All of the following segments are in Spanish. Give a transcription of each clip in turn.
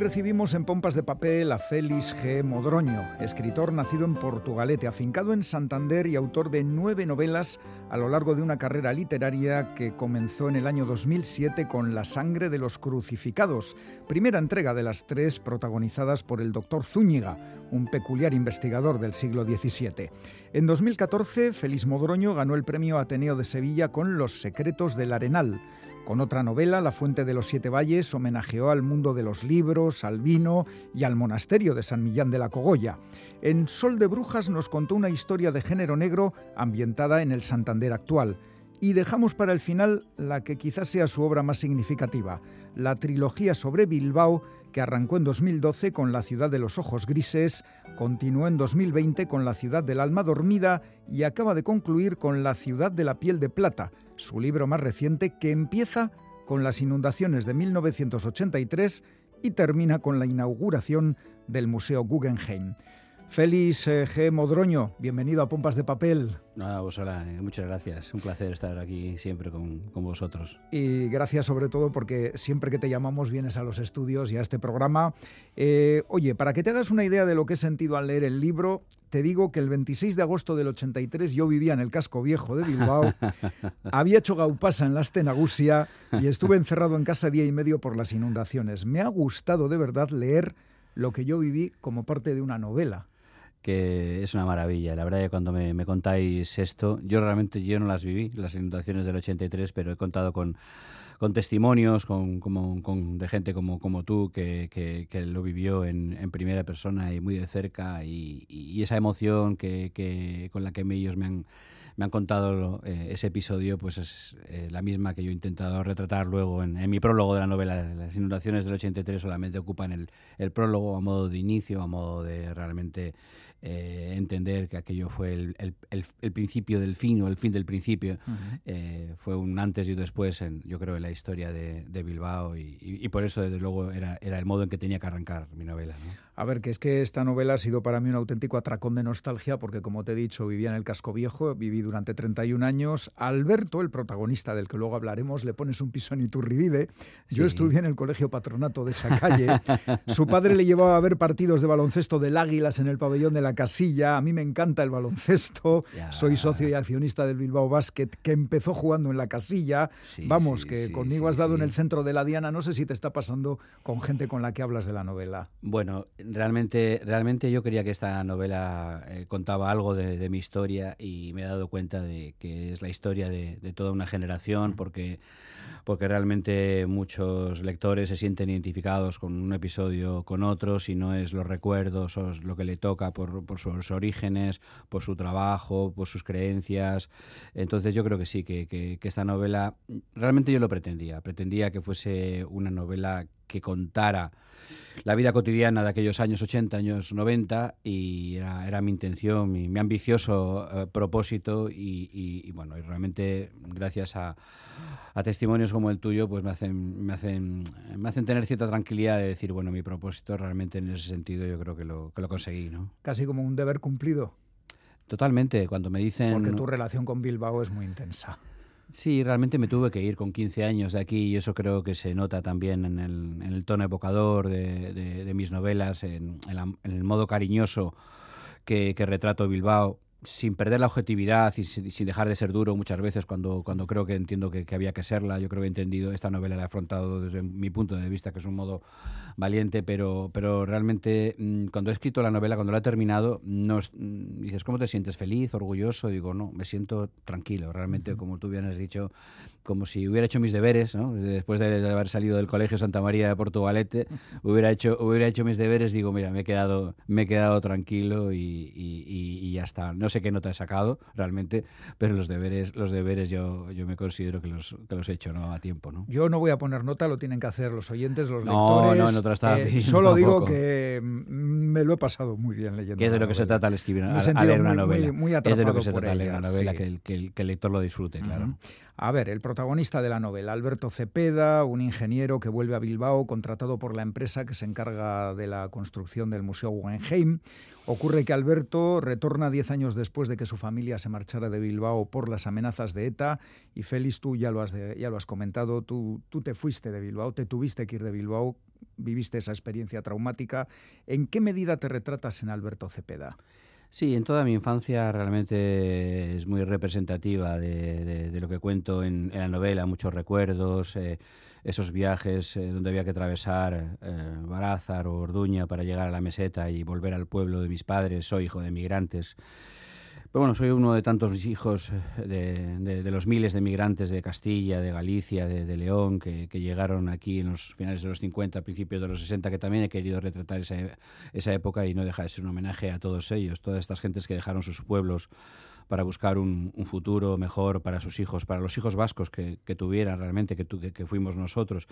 recibimos en Pompas de Papel a Félix G. Modroño, escritor nacido en Portugalete, afincado en Santander y autor de nueve novelas a lo largo de una carrera literaria que comenzó en el año 2007 con La sangre de los crucificados, primera entrega de las tres protagonizadas por el doctor Zúñiga, un peculiar investigador del siglo XVII. En 2014, Félix Modroño ganó el premio Ateneo de Sevilla con Los secretos del Arenal con otra novela, La Fuente de los Siete Valles, homenajeó al mundo de los libros, al vino y al monasterio de San Millán de la Cogolla. En Sol de Brujas nos contó una historia de género negro ambientada en el Santander actual. Y dejamos para el final la que quizás sea su obra más significativa, la trilogía sobre Bilbao, que arrancó en 2012 con La ciudad de los ojos grises, continuó en 2020 con La ciudad del alma dormida y acaba de concluir con La ciudad de la piel de plata, su libro más reciente que empieza con las inundaciones de 1983 y termina con la inauguración del Museo Guggenheim. Félix eh, G. Modroño, bienvenido a Pompas de Papel. No, vos hola, eh, muchas gracias. Un placer estar aquí siempre con, vosotros. Y gracias sobre todo porque siempre que te llamamos vienes a los estudios y a este programa. Eh, oye, para que te hagas una idea de lo que he sentido al leer el libro, te digo que el 26 de agosto del 83 yo vivía en el casco viejo de Bilbao, había hecho gaupasa en la Astenagusia y estuve encerrado en casa día y medio por las inundaciones. Me ha gustado de verdad leer lo que yo viví como parte de una novela que es una maravilla. La verdad que cuando me, contáis esto, yo realmente yo no las viví, las inundaciones del 83, pero he contado con, con testimonios con, como, con, de gente como, como tú que, que, lo vivió en, en, primera persona y muy de cerca y, esa emoción que, que, con la que ellos me han me han contado eh, ese episodio, pues es eh, la misma que yo he intentado retratar luego en, mi prólogo de la novela. Las inundaciones del 83 solamente ocupan el, el prólogo a modo de inicio, a modo de realmente eh, entender que aquello fue el, el, el, principio del fin o el fin del principio. fue un antes y un después, en, yo creo, en la historia de, de Bilbao y, y, por eso, desde luego, era, era el modo en que tenía que arrancar mi novela. A ver, que es que esta novela ha sido para mí un auténtico atracón de nostalgia porque, como te he dicho, vivía en el casco viejo, viví durante 31 años. Alberto, el protagonista del que luego hablaremos, le pones un piso en Iturribide. Yo estudié en el colegio patronato de esa calle. Su padre le llevaba a ver partidos de baloncesto del Águilas en el pabellón de la Casilla. A mí me encanta el baloncesto. Soy socio y accionista del Bilbao Basket, que empezó jugando en la Casilla. Vamos, que conmigo has dado en el centro de la Diana. No sé si te está pasando con gente con la que hablas de la novela. Bueno, realmente, realmente yo quería que esta novela eh, contaba algo de, mi historia y me he dado cuenta de que es la historia de, toda una generación porque, porque realmente muchos lectores se sienten identificados con un episodio con otros y no es los recuerdos o lo que le toca por, por sus orígenes, por su trabajo, por sus creencias. Entonces yo creo que sí, que, que esta novela, realmente yo lo pretendía, pretendía que fuese una novela que contara la vida cotidiana de aquellos años 80, años 90 y era, mi intención, mi, ambicioso eh, propósito y, bueno, y realmente gracias a, testimonios como el tuyo pues me hacen, me, hacen, me hacen tener cierta tranquilidad de decir, bueno, mi propósito realmente en ese sentido yo creo que lo, que lo conseguí. ¿no? Casi como un deber cumplido. Totalmente, cuando me dicen... Porque tu relación con Bilbao es muy intensa. Sí, realmente me tuve que ir con 15 años de aquí y eso creo que se nota también en el, tono evocador de, mis novelas, en, el modo cariñoso que, que retrato Bilbao sin perder la objetividad y sin, dejar de ser duro muchas veces cuando, cuando creo que entiendo que, había que serla. Yo creo que he entendido, esta novela la he afrontado desde mi punto de vista, que es un modo valiente, pero, pero realmente mm, cuando he escrito la novela, cuando la he terminado, no, mm, dices, ¿cómo te sientes? ¿Feliz? ¿Orgulloso? Digo, no, me siento tranquilo, realmente, como tú bien has dicho, como si hubiera hecho mis deberes, ¿no? después de, haber salido del Colegio Santa María de Portugalete, hubiera hecho, hubiera hecho mis deberes, digo, mira, me he quedado, me he quedado tranquilo y, y ya está. No sé qué nota he sacado realmente, pero los deberes, los deberes yo, yo me considero que los, que los he hecho ¿no? a tiempo. ¿no? Yo no voy a poner nota, lo tienen que hacer los oyentes, los lectores. No, no, no eh, Solo digo que me lo he pasado muy bien leyendo. ¿Qué es de lo que se trata al escribir, a, leer una novela? Muy, es de lo que se trata leer una novela, que, el, que, el, lector lo disfrute, claro. A ver, el protagonista de la novela, Alberto Cepeda, un ingeniero que vuelve a Bilbao, contratado por la empresa que se encarga de la construcción del Museo Guggenheim. Ocurre que Alberto retorna diez años después de que su familia se marchara de Bilbao por las amenazas de ETA. Y Félix, tú ya lo has, ya lo has comentado, tú, tú te fuiste de Bilbao, te tuviste que ir de Bilbao viviste esa experiencia traumática. ¿En qué medida te retratas en Alberto Cepeda? Sí, en toda mi infancia realmente es muy representativa de, lo que cuento en, la novela, muchos recuerdos, eh, esos viajes eh, donde había que atravesar eh, Barázar o Orduña para llegar a la meseta y volver al pueblo de mis padres, soy hijo de migrantes. Pero bueno, soy uno de tantos hijos eh, de, los miles de migrantes de Castilla, de Galicia, de, León, que, llegaron aquí en los finales de los 50, principios de los 60, que también he querido retratar esa, esa época y no deja de ser un homenaje a todos ellos, todas estas gentes que dejaron sus pueblos para buscar un, futuro mejor para sus hijos, para los hijos vascos que, tuvieran realmente, que, que, fuimos nosotros.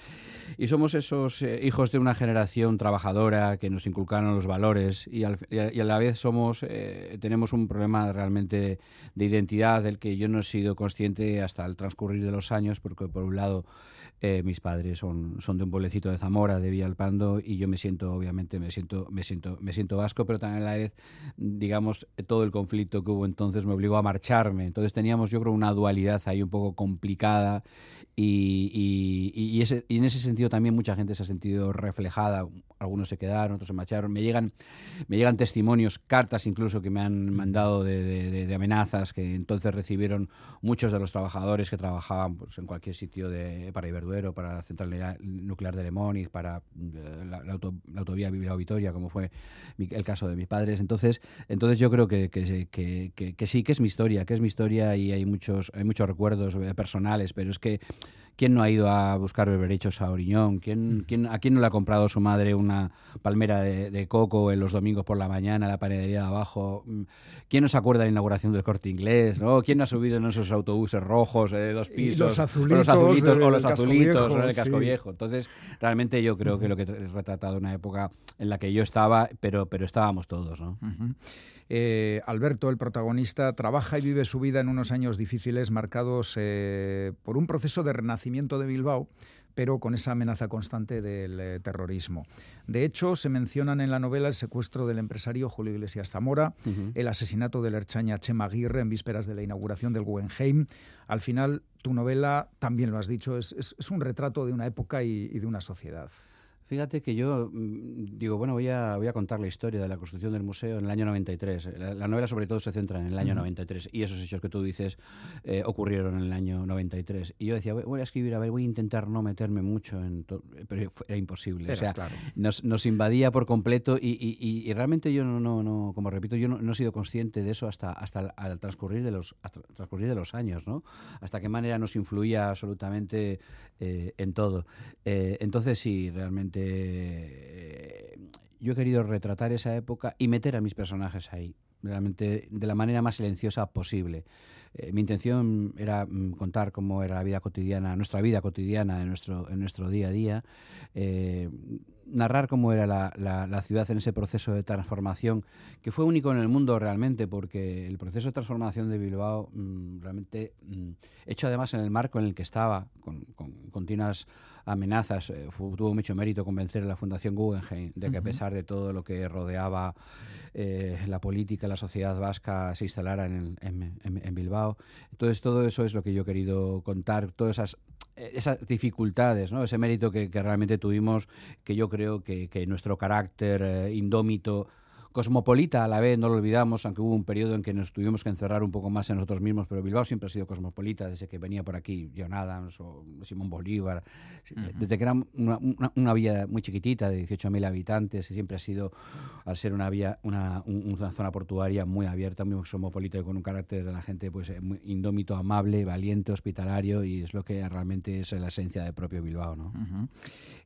Y somos esos eh, hijos de una generación trabajadora que nos inculcaron los valores y, a la vez somos, eh, tenemos un problema realmente de identidad del que yo no he sido consciente hasta el transcurrir de los años, porque por un lado eh, mis padres son, son de un pueblecito de Zamora, de Villalpando, y yo me siento, obviamente, me siento, me siento, me siento vasco, pero también a la vez, digamos, todo el conflicto que hubo entonces me obligó a marcharme. Entonces teníamos, yo creo, una dualidad ahí un poco complicada y, y, ese, y, en ese sentido también mucha gente se ha sentido reflejada. Algunos se quedaron, otros se marcharon. Me llegan, me llegan testimonios, cartas incluso que me han mandado de, de, amenazas que entonces recibieron muchos de los trabajadores que trabajaban pues, en cualquier sitio de, para Iberduero, para la central nuclear de Lemóniz, para eh, la, la, autovía Bilbao-Vitoria, como fue el caso de mis padres. Entonces, entonces yo creo que, que, que, que, sí, que es mi historia, que es mi historia y hay muchos, hay muchos recuerdos eh, personales, pero es que ¿Quién no ha ido a buscar berberechos a Oriñón? ¿Quién, quién, ¿A quién no le ha comprado su madre una palmera de, coco en los domingos por la mañana en la panadería de abajo? Mm, ¿Quién no se acuerda de la inauguración del corte inglés? ¿no? ¿Quién no ha subido en esos autobuses rojos de dos pisos? los azulitos, los azulitos o los azulitos en el casco viejo. Entonces, realmente yo creo que lo que he retratado una época en la que yo estaba, pero, pero estábamos todos. ¿no? Eh, Alberto, el protagonista, trabaja y vive su vida en unos años difíciles marcados eh, por un proceso de renacimiento de Bilbao pero con esa amenaza constante del eh, terrorismo. De hecho, se mencionan en la novela el secuestro del empresario Julio Iglesias Zamora, el asesinato del Erchaña Chema Aguirre en vísperas de la inauguración del Guggenheim. Al final, tu novela, también lo has dicho, es, un retrato de una época y de una sociedad. Fíjate que yo mm, digo, bueno, voy a, voy a contar la historia de la construcción del museo en el año 93. La, novela sobre todo se centra en el año 93 y esos hechos que tú dices eh, ocurrieron en el año 93. Y yo decía, voy, a escribir, a ver, voy a intentar no meterme mucho en todo, pero era imposible. o sea, nos, nos, invadía por completo y, y, realmente yo no, no, no, como repito, yo no, he sido consciente de eso hasta, hasta al transcurrir de los, transcurrir de los años, ¿no? Hasta qué manera nos influía absolutamente eh, en todo. Eh, entonces sí, realmente eh, yo he querido retratar esa época y meter a mis personajes ahí, realmente de la manera más silenciosa posible. Eh, mi intención era mm, contar cómo era la vida cotidiana, nuestra vida cotidiana en nuestro, en nuestro día a día, eh, narrar cómo era la, ciudad en ese proceso de transformación, que fue único en el mundo realmente, porque el proceso de transformación de Bilbao, mm, realmente, mm, hecho además en el marco en el que estaba, con, continuas amenazas, eh, tuvo mucho mérito convencer a la Fundación Guggenheim de que a pesar de todo lo que rodeaba la política, la sociedad vasca se instalara en, en Bilbao, entonces, todo eso es lo que yo he querido contar, todas esas esas dificultades, ¿no? ese mérito que, realmente tuvimos, que yo creo que, nuestro carácter eh, indómito cosmopolita a la vez, no lo olvidamos, aunque hubo un periodo en que nos tuvimos que encerrar un poco más en nosotros mismos, pero Bilbao siempre ha sido cosmopolita, desde que venía por aquí John Adams o Simón Bolívar, desde que era una, una, vía muy chiquitita de 18.000 habitantes, y siempre ha sido, al ser una vía, una, una, zona portuaria muy abierta, muy cosmopolita y con un carácter de la gente pues eh, muy indómito, amable, valiente, hospitalario, y es lo que realmente es la esencia del propio Bilbao. ¿no?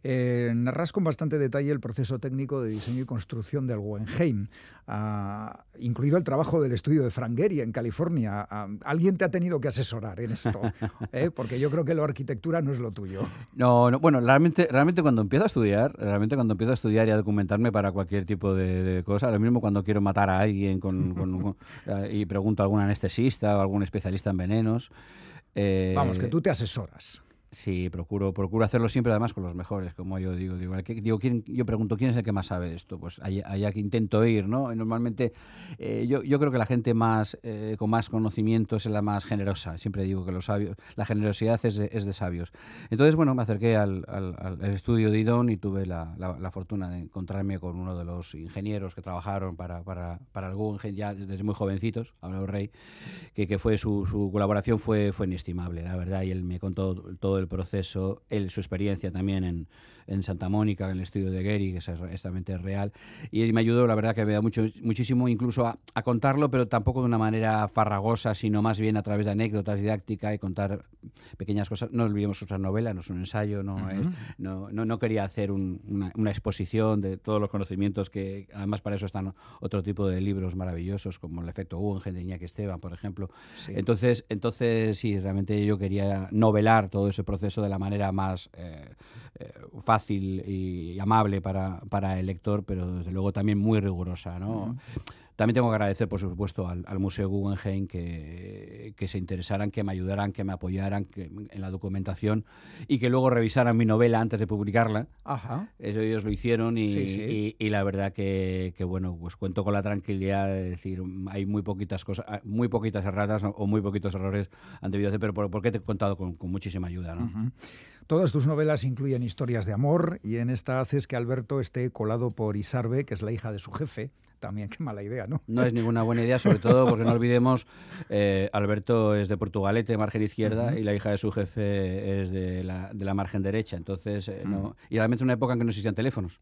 Eh, narras con bastante detalle el proceso técnico de diseño y construcción del Guggenheim, ah, incluido el trabajo del estudio de Frank Gehry en California. Ah, alguien te ha tenido que asesorar en esto, ¿eh? porque yo creo que la arquitectura no es lo tuyo. No, no, bueno, realmente, realmente cuando empiezo a estudiar, realmente cuando empiezo a estudiar y a documentarme para cualquier tipo de, cosa, lo mismo cuando quiero matar a alguien y pregunto a algún anestesista o algún especialista en venenos. Eh, Vamos, que tú te asesoras. Sí, procuro, procuro hacerlo siempre además con los mejores, como yo digo. Digo, digo ¿quién, yo pregunto, ¿quién es el que más sabe de esto? Pues allá, que intento ir, ¿no? normalmente eh, yo, yo, creo que la gente más eh, con más conocimientos es la más generosa. Siempre digo que los sabios, la generosidad es de, es de sabios. Entonces, bueno, me acerqué al, al, estudio de IDON y tuve la, la, fortuna de encontrarme con uno de los ingenieros que trabajaron para, para, para el ya desde muy jovencitos, Abraham Rey, que, que fue su, su colaboración fue, fue inestimable, la verdad, y él me contó todo el proceso, él, su experiencia también en, en Santa Mónica, en el estudio de Gary, que es exactamente real, y me ayudó, la verdad que me da mucho, muchísimo incluso a, contarlo, pero tampoco de una manera farragosa, sino más bien a través de anécdotas didácticas y contar pequeñas cosas. No olvidemos usar novela, no es un ensayo, no, no, no, quería hacer una, una, exposición de todos los conocimientos que, además para eso están otro tipo de libros maravillosos, como El efecto Guggenheim de Iñaki Esteban, por ejemplo. Entonces, entonces, sí, realmente yo quería novelar todo ese proceso de la manera más eh, eh, fácil y amable para, para, el lector, pero desde luego también muy rigurosa. ¿no? También tengo que agradecer, por supuesto, al, Museo Guggenheim que, que, se interesaran, que me ayudaran, que me apoyaran en la documentación y que luego revisaran mi novela antes de publicarla. Ajá. Eso ellos lo hicieron y, y, la verdad que, que, bueno, pues cuento con la tranquilidad de decir, hay muy poquitas cosas, muy poquitas erratas o muy poquitos errores han debido hacer, pero porque te he contado con, con muchísima ayuda. ¿no? Todas tus novelas incluyen historias de amor y en esta haces que Alberto esté colado por Isarbe, que es la hija de su jefe. También qué mala idea, ¿no? No es ninguna buena idea, sobre todo porque no olvidemos, eh, Alberto es de Portugalete, margen izquierda, y la hija de su jefe es de la, de la margen derecha. Entonces, eh, no, y además en una época en que no existían teléfonos.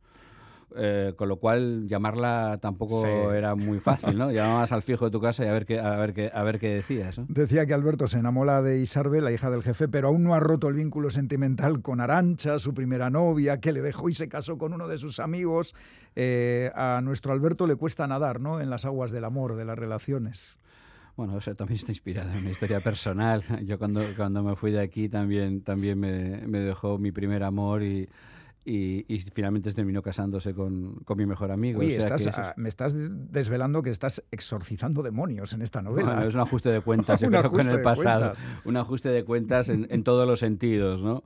Eh, con lo cual llamarla tampoco era muy fácil, ¿no? Llamabas al fijo de tu casa y a ver qué, a ver qué, a ver qué decías. Decía que Alberto se enamora de Isarbe, la hija del jefe, pero aún no ha roto el vínculo sentimental con Arancha, su primera novia, que le dejó y se casó con uno de sus amigos. Eh, a nuestro Alberto le cuesta nadar, ¿no? En las aguas del amor, de las relaciones. Bueno, eso también está inspirado en mi historia personal. Yo cuando, cuando me fui de aquí también, también me, me dejó mi primer amor y y, finalmente terminó casándose con, con, mi mejor amigo. Oye, me estás desvelando que estás exorcizando demonios en esta novela. Bueno, es un ajuste de cuentas, yo creo que en el pasado. Un ajuste de cuentas en, en, todos los sentidos, ¿no?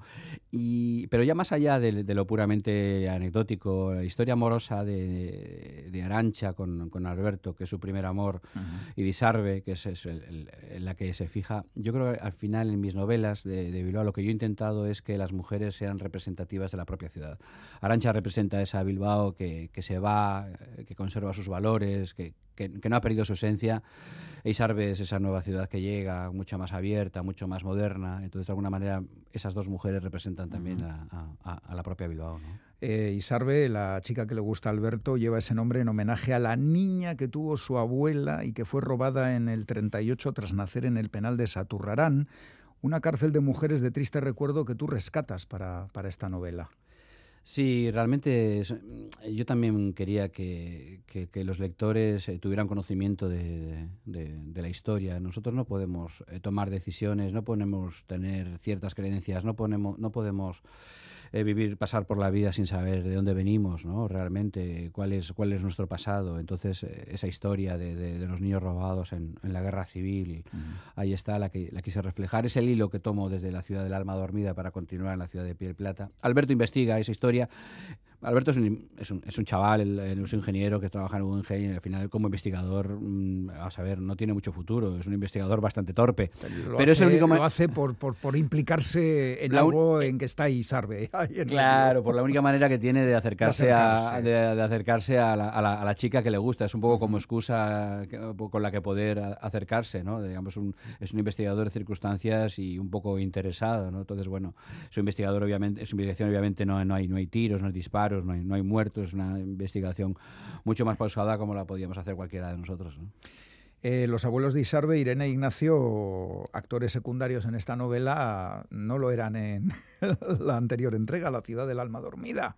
Y, pero ya más allá de, lo puramente anecdótico, la historia amorosa de, de Arancha con, con, Alberto, que es su primer amor, y de Isarbe, que es, es la que se fija, yo creo que al final en mis novelas de, de Bilbao lo que yo he intentado es que las mujeres sean representativas de la propia ciudad. Arancha representa esa Bilbao que, se va, que conserva sus valores, que, no ha perdido su esencia. Isarbe es esa nueva ciudad que llega, mucho más abierta, mucho más moderna. Entonces, de alguna manera, esas dos mujeres representan también a, la propia Bilbao. Eh, Isarbe, la chica que le gusta a Alberto, lleva ese nombre en homenaje a la niña que tuvo su abuela y que fue robada en el 38 tras nacer en el penal de Saturrarán, una cárcel de mujeres de triste recuerdo que tú rescatas para esta novela. Sí, realmente mm, yo también quería que, los lectores eh, tuvieran conocimiento de, la historia. Nosotros no podemos eh, tomar decisiones, no podemos tener ciertas creencias, no, ponemos, no podemos eh, vivir, pasar por la vida sin saber de dónde venimos, ¿no? Realmente, cuál es, cuál es nuestro pasado. Entonces, esa historia de, los niños robados en, la guerra civil, ahí está, la que la quise reflejar. Es el hilo que tomo desde la ciudad del alma dormida para continuar en la ciudad de Piel Plata. Alberto investiga esa historia historia. Alberto es un, es un, es un chaval, es un ingeniero que trabaja en un y al final como investigador, mm, a saber, no tiene mucho futuro, es un investigador bastante torpe. Pero, es el único lo hace por, por, por implicarse en algo en que está y sarve. Claro, por la única manera que tiene de acercarse, A, de, acercarse a la, a, la, chica que le gusta. Es un poco como excusa con la que poder acercarse, ¿no? Digamos, un, es un investigador de circunstancias y un poco interesado, ¿no? Entonces, bueno, su investigador obviamente, su investigación obviamente no, no, hay, no hay tiros, no hay disparos, no hay, no hay muertos, es una investigación mucho más pausada como la podíamos hacer cualquiera de nosotros. Eh, los abuelos de Isarbe, Irene e Ignacio, actores secundarios en esta novela, no lo eran en la anterior entrega, La ciudad del alma dormida.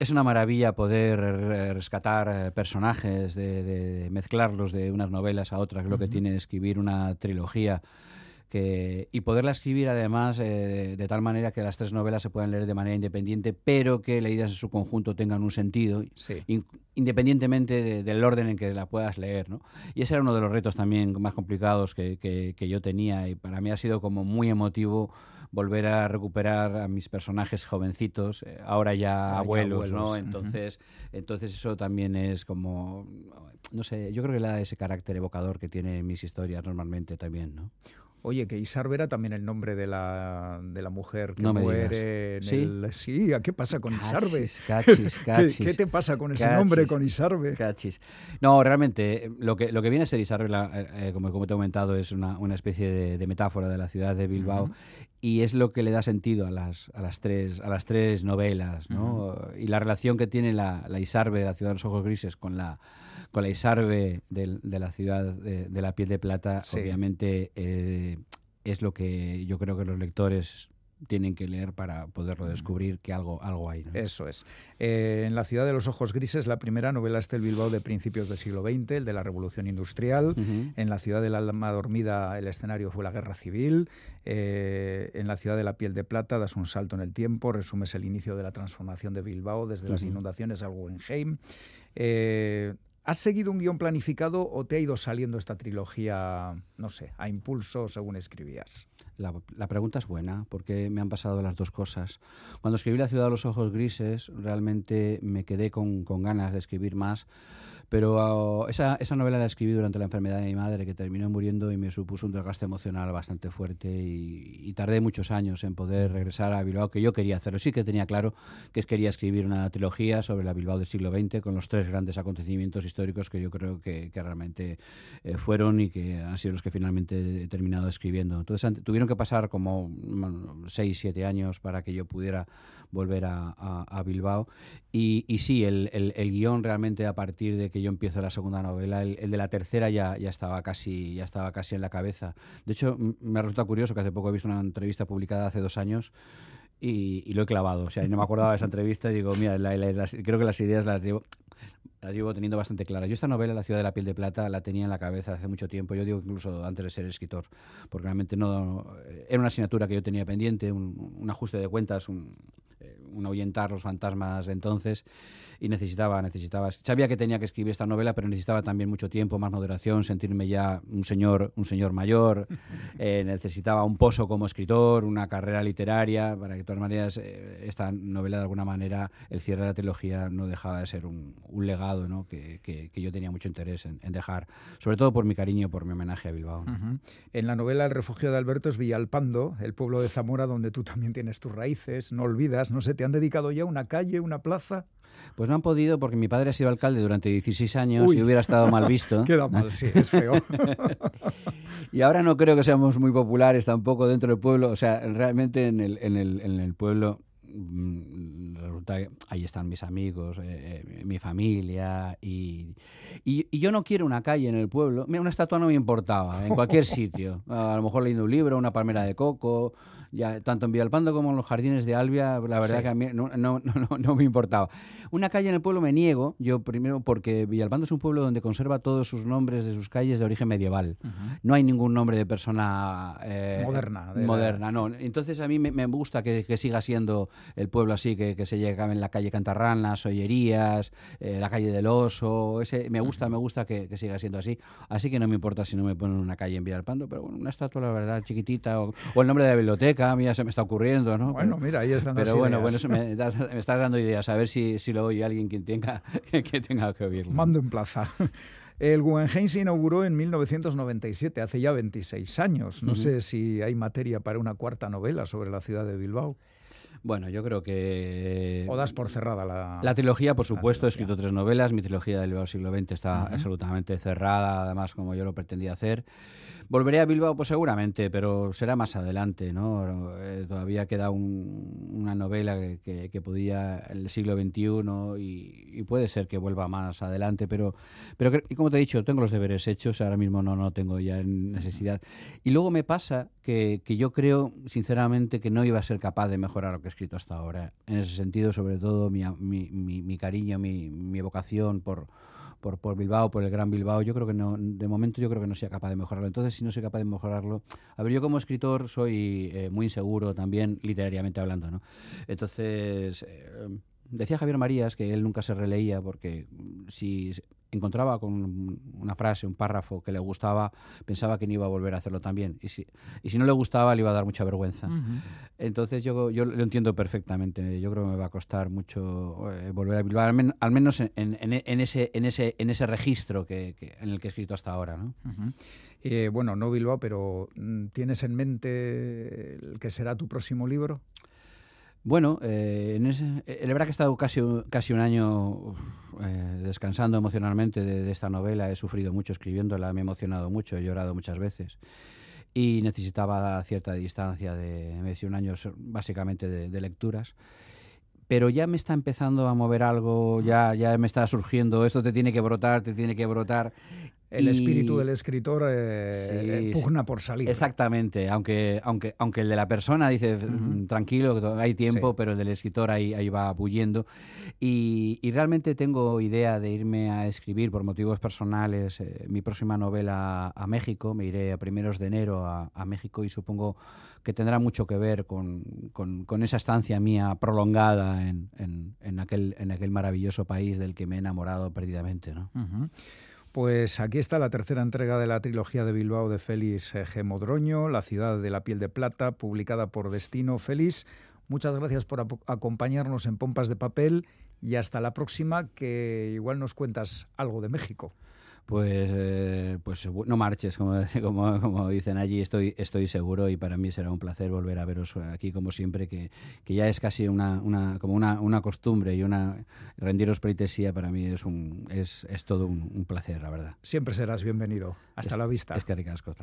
Es una maravilla poder rescatar eh, personajes, de, mezclarlos de unas novelas a otras. Lo que tiene escribir una trilogía que, y poderla escribir además eh, de tal manera que las tres novelas se puedan leer de manera independiente, pero que leídas en su conjunto tengan un sentido, independientemente del orden en que la puedas leer. ¿no? Y ese era uno de los retos también más complicados que, que, yo tenía y para mí ha sido como muy emotivo volver a recuperar a mis personajes jovencitos, eh, ahora ya abuelos, ¿no? Entonces, entonces eso también es como, no sé, yo creo que le da ese carácter evocador que tienen mis historias normalmente también, ¿no? Oye, que Isarbe era también el nombre de la, de la mujer que no muere en ¿Sí? el... Sí, ¿qué pasa con Isarbe? Cachis, cachis. ¿Qué, te pasa con ese nombre, con Isarbe? Cachis. No, realmente, lo que, lo que viene a ser Isarbe, eh, eh, como, como te he comentado, es una, una especie de, metáfora de la ciudad de Bilbao y es lo que le da sentido a las, a las, tres, a las tres novelas, ¿no? Y la relación que tiene la, la Isarbe de la ciudad de los ojos grises con la con la Isarbe de, de la ciudad de, de, la piel de plata, obviamente eh, es lo que yo creo que los lectores tienen que leer para poderlo descubrir que algo, algo hay. Eso es. Eh, en La ciudad de los ojos grises, la primera novela es el Bilbao de principios del siglo XX, el de la Revolución Industrial. En La ciudad del alma dormida, el escenario fue la Guerra Civil. Eh, en La ciudad de la piel de plata, das un salto en el tiempo, resumes el inicio de la transformación de Bilbao desde las inundaciones al Guggenheim. Eh, ¿Has seguido un guion planificado o te ha ido saliendo esta trilogía, no sé, a impulso según escribías? La, la, pregunta es buena, porque me han pasado las dos cosas. Cuando escribí La ciudad de los ojos grises, realmente me quedé con, con ganas de escribir más, pero uh, esa, esa, novela la escribí durante la enfermedad de mi madre, que terminó muriendo y me supuso un desgaste emocional bastante fuerte y, y, tardé muchos años en poder regresar a Bilbao, que yo quería hacerlo. Sí que tenía claro que quería escribir una trilogía sobre la Bilbao del siglo XX, con los tres grandes acontecimientos históricos que yo creo que, que realmente eh, fueron y que han sido los que finalmente he terminado escribiendo. Entonces tuvieron que pasar como bueno, seis, siete años para que yo pudiera volver a, a, a Bilbao. Y, y sí, el, el, el guion realmente a partir de que yo empiezo la segunda novela, el, el, de la tercera ya, ya, estaba casi, ya estaba casi en la cabeza. De hecho, me resulta curioso que hace poco he visto una entrevista publicada hace dos años y, y, lo he clavado. O sea, no me acordaba de esa entrevista y digo, mira, la, la, creo que las ideas las llevo las llevo teniendo bastante claras. Yo esta novela, La ciudad de la piel de plata, la tenía en la cabeza hace mucho tiempo. Yo digo incluso antes de ser escritor, porque realmente no era una asignatura que yo tenía pendiente, un, un ajuste de cuentas, un, un ahuyentar los fantasmas de entonces y necesitaba, necesitaba, sabía que tenía que escribir esta novela, pero necesitaba también mucho tiempo, más moderación, sentirme ya un señor, un señor mayor, eh, necesitaba un pozo como escritor, una carrera literaria, para que de todas maneras eh, esta novela de alguna manera, el cierre de la trilogía no dejaba de ser un, un legado ¿no? que, que, que, yo tenía mucho interés en, en, dejar, sobre todo por mi cariño, por mi homenaje a Bilbao. Uh -huh. En la novela El refugio de Alberto es Villalpando, el pueblo de Zamora donde tú también tienes tus raíces, no olvidas, no sé, ¿te han dedicado ya una calle, una plaza? Pues no han podido porque mi padre ha sido alcalde durante 16 años Uy. y hubiera estado mal visto. Queda mal, sí, es feo. y ahora no creo que seamos muy populares tampoco dentro del pueblo. O sea, realmente en el, en el, en el pueblo mm, resulta que ahí están mis amigos, eh, eh, mi familia y, y, y, yo no quiero una calle en el pueblo. Mira, una estatua no me importaba, en cualquier sitio. A lo mejor leyendo un libro, una palmera de coco, ya, tanto en Villalpando como en los jardines de Albia, la verdad sí. que a mí no, no, no, no, me importaba. Una calle en el pueblo me niego, yo primero porque Villalpando es un pueblo donde conserva todos sus nombres de sus calles de origen medieval. Uh -huh. No hay ningún nombre de persona eh, moderna. moderna, la... no. Entonces a mí me, me gusta que, que, siga siendo el pueblo así, que, que se llega en la calle Cantarranas, Ollerías, eh, la calle del Oso, ese, me gusta, me gusta que, que, siga siendo así. Así que no me importa si no me ponen una calle en Villalpando, pero bueno, una estatua, la verdad, chiquitita, o, o el nombre de la biblioteca, a mí ya se me está ocurriendo, ¿no? Bueno, mira, ahí están Pero bueno, bueno, eso me, das, me estás dando ideas, a ver si, si lo oye alguien que tenga que, tenga que oírlo. Mando en plaza. El Guggenheim se inauguró en 1997, hace ya 26 años. No uh -huh. sé si hay materia para una cuarta novela sobre la ciudad de Bilbao. Bueno, yo creo que... O das por cerrada la... La trilogía, por supuesto, he escrito tres novelas. Mi trilogía del Bilbao siglo XX está uh -huh. absolutamente cerrada, además, como yo lo pretendía hacer. Volveré a Bilbao, pues seguramente, pero será más adelante, ¿no? Eh, todavía queda un, una novela que, que, que, podía el siglo XXI y, y, puede ser que vuelva más adelante, pero, pero y como te he dicho, tengo los deberes hechos, ahora mismo no, no tengo ya necesidad. Y luego me pasa que, que yo creo, sinceramente, que no iba a ser capaz de mejorar lo que escrito hasta ahora. En ese sentido, sobre todo, mi, mi, mi, mi cariño, mi, vocación por por, por Bilbao, por el Gran Bilbao, yo creo que no, de momento yo creo que no sea capaz de mejorarlo. Entonces, si no soy capaz de mejorarlo, a ver, yo como escritor soy eh, muy inseguro también, literariamente hablando, ¿no? Entonces, eh, decía Javier Marías que él nunca se releía porque si encontraba con una frase, un párrafo que le gustaba, pensaba que no iba a volver a hacerlo también. Y si, y si no le gustaba, le iba a dar mucha vergüenza. Entonces yo, yo lo entiendo perfectamente. Yo creo que me va a costar mucho eh, volver a Bilbao, al, menos en, en, ese, en, ese, en ese registro que, en el que he escrito hasta ahora. ¿no? Eh, bueno, no Bilbao, pero mm, ¿tienes en mente el que será tu próximo libro? Bueno, eh, en ese, eh, la verdad que he estado casi, casi un año eh, descansando emocionalmente de, esta novela. He sufrido mucho escribiéndola, me he emocionado mucho, he llorado muchas veces. Y necesitaba cierta distancia de, me decía un año básicamente de, lecturas pero ya me está empezando a mover algo, ya, ya me está surgiendo, esto te tiene que brotar, te tiene que brotar el espíritu del escritor eh, pugna por salir. Exactamente, aunque, aunque, aunque el de la persona dice mm, tranquilo, hay tiempo, pero el del escritor ahí, ahí va bulliendo. Y, realmente tengo idea de irme a escribir por motivos personales eh, mi próxima novela a México. Me iré a primeros de enero a, México y supongo que tendrá mucho que ver con, con, esa estancia mía prolongada en, en, aquel, en aquel maravilloso país del que me he enamorado perdidamente. ¿no? Pues aquí está la tercera entrega de la trilogía de Bilbao de Félix G. Modroño, La ciudad de la piel de plata, publicada por Destino Félix. Muchas gracias por acompañarnos en Pompas de Papel y hasta la próxima, que igual nos cuentas algo de México pues, eh, pues no marches, como, como, como, dicen allí, estoy, estoy seguro y para mí será un placer volver a veros aquí como siempre, que, que ya es casi una, una, como una, una costumbre y una rendiros pleitesía para mí es, un, es, es todo un, placer, la verdad. Siempre serás bienvenido. Hasta la vista. Es que ricasco,